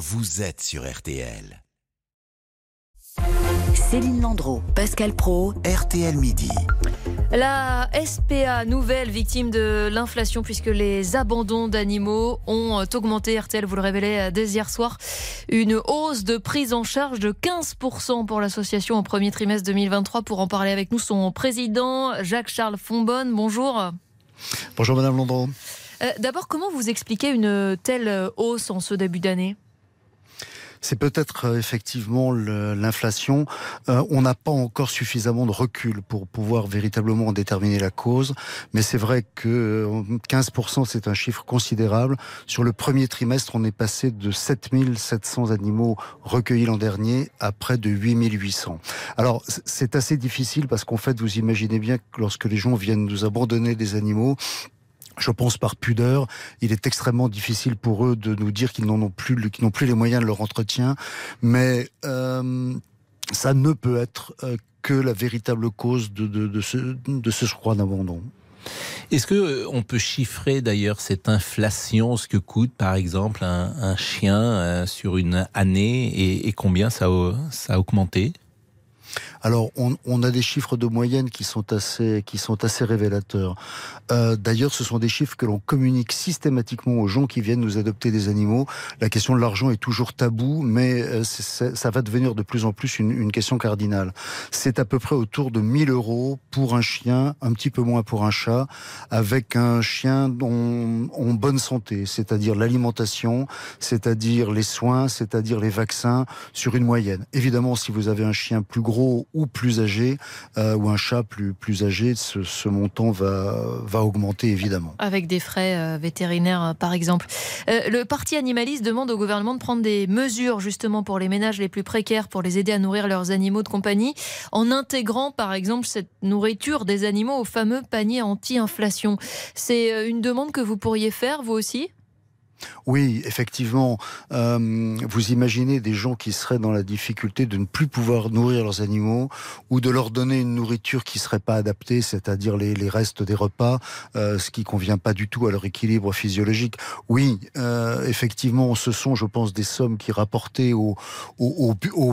vous êtes sur RTL. Céline Landreau, Pascal Pro, RTL Midi. La SPA, nouvelle victime de l'inflation puisque les abandons d'animaux ont augmenté. RTL vous le révélait dès hier soir. Une hausse de prise en charge de 15% pour l'association au premier trimestre 2023. Pour en parler avec nous, son président Jacques-Charles Fonbonne. Bonjour. Bonjour Madame Landreau. Euh, d'abord, comment vous expliquez une telle hausse en ce début d'année? C'est peut-être euh, effectivement l'inflation. Euh, on n'a pas encore suffisamment de recul pour pouvoir véritablement déterminer la cause, mais c'est vrai que 15% c'est un chiffre considérable. Sur le premier trimestre, on est passé de 7700 animaux recueillis l'an dernier à près de 8800. Alors c'est assez difficile parce qu'en fait, vous imaginez bien que lorsque les gens viennent nous abandonner des animaux, je pense par pudeur, il est extrêmement difficile pour eux de nous dire qu'ils plus, n'ont plus les moyens de leur entretien. Mais euh, ça ne peut être euh, que la véritable cause de, ce, de ce d'abandon. Est-ce que euh, peut chiffrer d'ailleurs cette inflation, ce que coûte par exemple un, chien sur une année et, combien ça a augmenté? Alors, on, on, a des chiffres de moyenne qui sont assez, qui sont assez révélateurs. Euh, D'ailleurs, ce sont des chiffres que l'on communique systématiquement aux gens qui viennent nous adopter des animaux. La question de l'argent est toujours tabou, mais euh, ça va devenir de plus en plus une, une question cardinale. C'est à peu près autour de 1000 euros pour un chien, un petit peu moins pour un chat, avec un chien dont, en bonne santé, c'est-à-dire l'alimentation, c'est-à-dire les soins, c'est-à-dire les vaccins, sur une moyenne. Évidemment, si vous avez un chien plus gros, ou plus âgé, euh, ou un chat plus, plus âgé, ce, montant va, va augmenter évidemment. Avec des frais euh, vétérinaires euh, par exemple. le parti animaliste demande au gouvernement de prendre des mesures justement pour les ménages les plus précaires, pour les aider à nourrir leurs animaux de compagnie, en intégrant par exemple cette nourriture des animaux au fameux panier anti-inflation. C'est une demande que vous pourriez faire vous aussi? Oui, effectivement. Euh, vous imaginez des gens qui seraient dans la difficulté de ne plus pouvoir nourrir leurs animaux ou de leur donner une nourriture qui serait pas adaptée, c'est-à-dire les, restes des repas, euh, ce qui convient pas du tout à leur équilibre physiologique. Oui, euh, effectivement, ce sont, je pense, des sommes qui rapportées au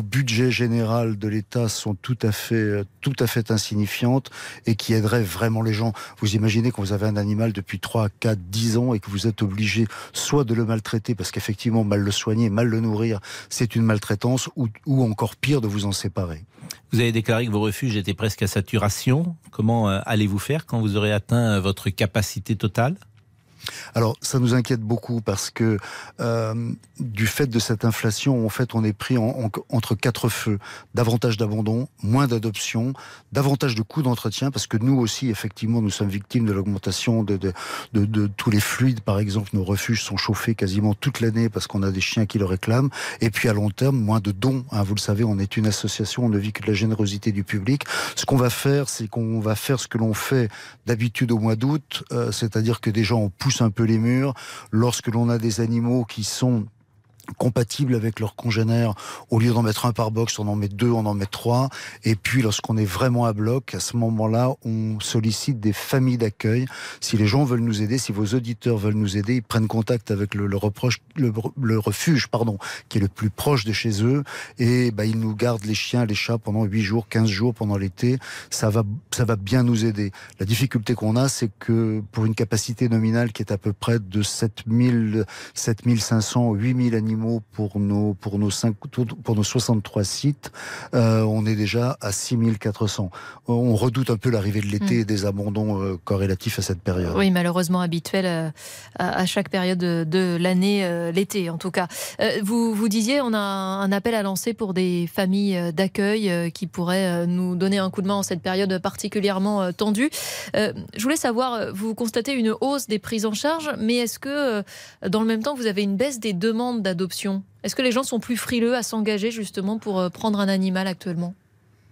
budget général de l'État sont tout à fait, tout à fait insignifiantes et qui aideraient vraiment les gens. Vous imaginez quand vous avez un animal depuis 3, 4, 10 ans et que vous êtes obligé soit de le maltraiter, parce qu'effectivement, mal le soigner, mal le nourrir, c'est une maltraitance, ou, ou encore pire, de vous en séparer. Vous avez déclaré que vos refuges étaient presque à saturation. Comment euh, allez-vous faire quand vous aurez atteint euh, votre capacité totale? Alors, ça nous inquiète beaucoup parce que euh, du fait de cette inflation, en fait, on est pris en, entre quatre feux. Davantage d'abandon, moins d'adoption, davantage de coûts d'entretien parce que nous aussi, effectivement, nous sommes victimes de l'augmentation de, de, tous les fluides. Par exemple, nos refuges sont chauffés quasiment toute l'année parce qu'on a des chiens qui le réclament. Et puis, à long terme, moins de dons. Hein, vous le savez, on est une association, on ne vit que de la générosité du public. Ce qu'on va faire, c'est qu'on va faire ce que l'on fait d'habitude au mois d'août, euh, c'est-à-dire que des gens ont pousse un peu les murs, lorsque l'on a des animaux qui sont compatibles avec leurs congénères. Au lieu d'en mettre un par box, on en met deux, on en met trois. Et puis, lorsqu'on est vraiment à bloc, à ce moment-là, on sollicite des familles d'accueil. Si les gens veulent nous aider, si vos auditeurs veulent nous aider, ils prennent contact avec le, reproche, le, refuge, pardon, qui est le plus proche de chez eux. Et bah, ils nous gardent les chiens, les chats pendant 8 jours, 15 jours pendant l'été. Ça va, ça va bien nous aider. La difficulté qu'on a, c'est que pour une capacité nominale qui est à peu près de 7000, 7500, 8000 animaux, pour nos, pour nos, 5, pour nos 63 sites, euh, on est déjà à 6400. On redoute un peu l'arrivée de l'été et mm. des abandons euh, corrélatifs à cette période. Oui, malheureusement habituel euh, à, chaque période de, l'année, l'été en tout cas. vous, vous disiez, on a un appel à lancer pour des familles d'accueil qui pourraient nous donner un coup de main en cette période particulièrement tendue. je voulais savoir, vous constatez une hausse des prises en charge, mais est-ce que dans le même temps, vous avez une baisse des demandes d'adoption est-ce que les gens sont plus frileux à s'engager justement pour euh, prendre un animal actuellement?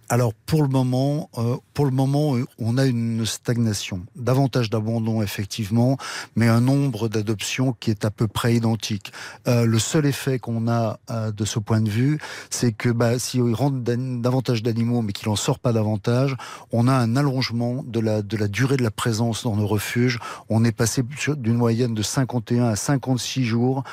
Alors pour le moment, euh, pour le moment, euh, on a une stagnation, davantage d'abandon effectivement, mais un nombre d'adoptions qui est à peu près identique. Euh, le seul effet qu'on a de ce point de vue, c'est que bah, si rentre davantage d'animaux, mais qu'il en sort pas davantage, on a un allongement de la de la durée de la présence dans nos refuges. On est passé d'une moyenne de 51 à 56 jours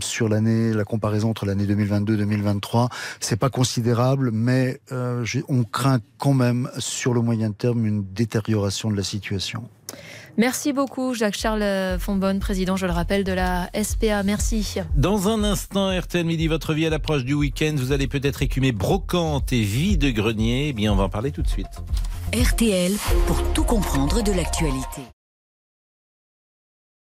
sur l'année, la comparaison entre l'année 2022-2023. C'est pas considérable, mais euh, on craint quand même sur le moyen terme une détérioration de la situation. Merci beaucoup, Jacques-Charles Fonbonne, président, je le rappelle, de la SPA. Merci. Dans un instant, RTL Midi, votre vie à l'approche du week-end, vous allez peut-être écumer brocante et vie de grenier. Eh bien, on va en parler tout de suite. RTL pour tout comprendre de l'actualité.